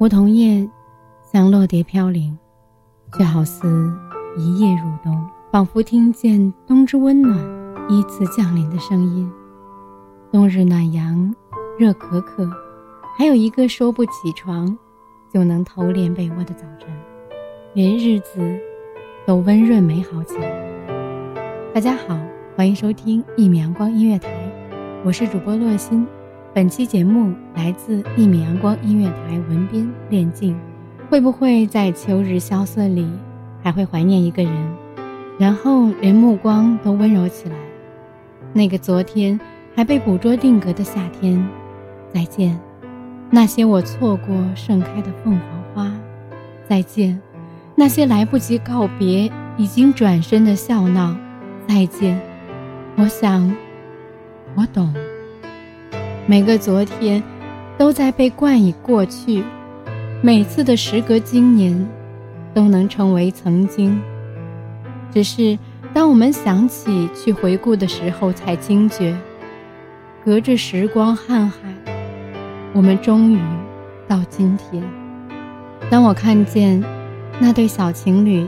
梧桐叶像落蝶飘零，却好似一夜入冬，仿佛听见冬之温暖依次降临的声音。冬日暖阳，热可可，还有一个说不起床就能偷恋被窝的早晨，连日子都温润美好起来。大家好，欢迎收听一米阳光音乐台，我是主播洛心。本期节目来自一米阳光音乐台文编练静，会不会在秋日萧瑟里还会怀念一个人，然后连目光都温柔起来？那个昨天还被捕捉定格的夏天，再见；那些我错过盛开的凤凰花，再见；那些来不及告别已经转身的笑闹，再见。我想，我懂。每个昨天，都在被冠以过去；每次的时隔今年，都能成为曾经。只是当我们想起去回顾的时候，才惊觉，隔着时光瀚海，我们终于到今天。当我看见那对小情侣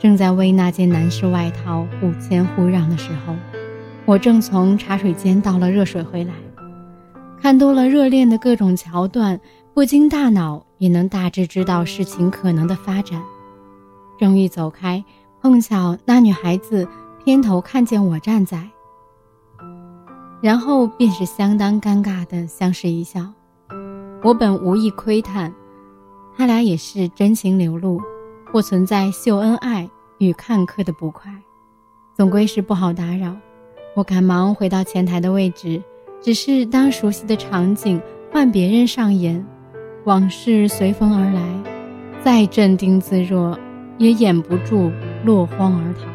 正在为那件男士外套互谦互让的时候，我正从茶水间倒了热水回来。看多了热恋的各种桥段，不经大脑也能大致知道事情可能的发展。正欲走开，碰巧那女孩子偏头看见我站在，然后便是相当尴尬的相视一笑。我本无意窥探，他俩也是真情流露，不存在秀恩爱与看客的不快，总归是不好打扰。我赶忙回到前台的位置。只是当熟悉的场景换别人上演，往事随风而来，再镇定自若，也掩不住落荒而逃。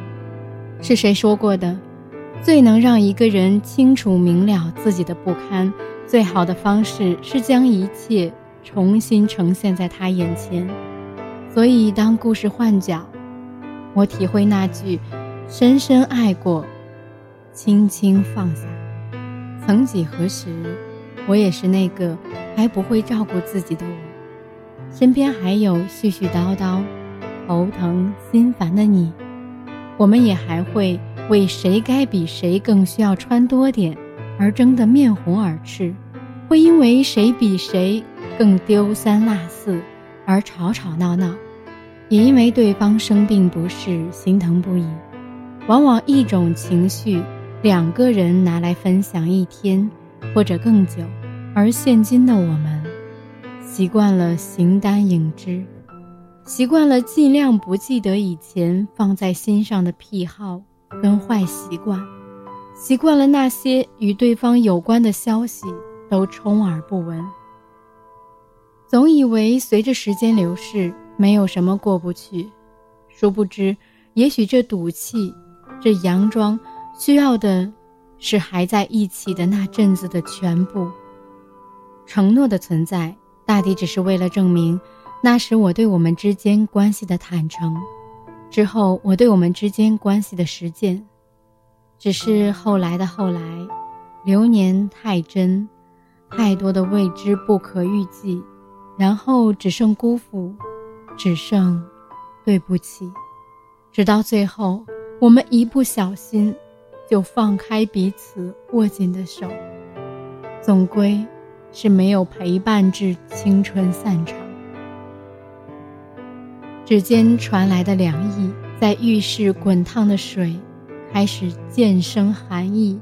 是谁说过的？最能让一个人清楚明了自己的不堪，最好的方式是将一切重新呈现在他眼前。所以，当故事换角，我体会那句“深深爱过，轻轻放下”。曾几何时，我也是那个还不会照顾自己的我，身边还有絮絮叨叨、头疼心烦的你，我们也还会为谁该比谁更需要穿多点而争得面红耳赤，会因为谁比谁更丢三落四而吵吵闹闹，也因为对方生病不适心疼不已。往往一种情绪。两个人拿来分享一天，或者更久，而现今的我们，习惯了形单影只，习惯了尽量不记得以前放在心上的癖好跟坏习惯，习惯了那些与对方有关的消息都充耳不闻，总以为随着时间流逝，没有什么过不去，殊不知，也许这赌气，这佯装。需要的，是还在一起的那阵子的全部。承诺的存在，大抵只是为了证明，那时我对我们之间关系的坦诚，之后我对我们之间关系的实践。只是后来的后来，流年太真，太多的未知不可预计，然后只剩辜负，只剩对不起，直到最后，我们一不小心。就放开彼此握紧的手，总归是没有陪伴至青春散场。指尖传来的凉意，在浴室滚烫的水开始渐生寒意。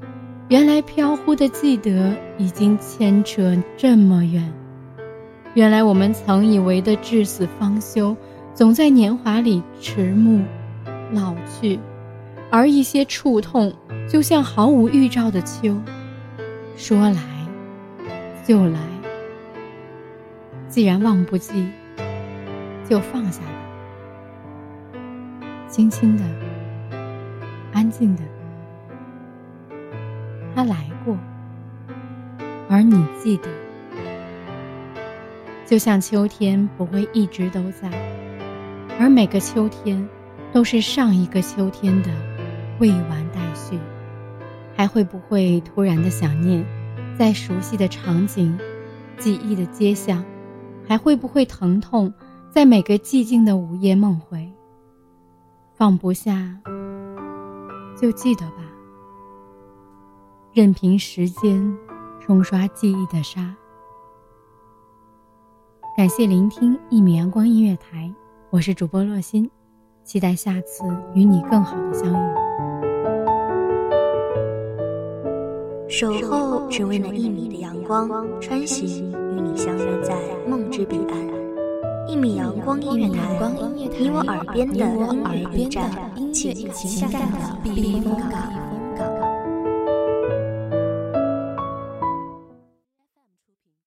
原来飘忽的记得已经牵扯这么远。原来我们曾以为的至死方休，总在年华里迟暮、老去，而一些触痛，就像毫无预兆的秋，说来就来。既然忘不记，就放下吧，轻轻的，安静的。他来过，而你记得，就像秋天不会一直都在，而每个秋天都是上一个秋天的未完待续。还会不会突然的想念，在熟悉的场景、记忆的街巷？还会不会疼痛，在每个寂静的午夜梦回？放不下，就记得吧。任凭时间冲刷记忆的沙。感谢聆听一米阳光音乐台，我是主播洛心，期待下次与你更好的相遇。守候只为那一米的阳光，穿行与你相约在梦之彼岸。一米阳光音乐台，你我耳边的音乐驿站，情感的避风港。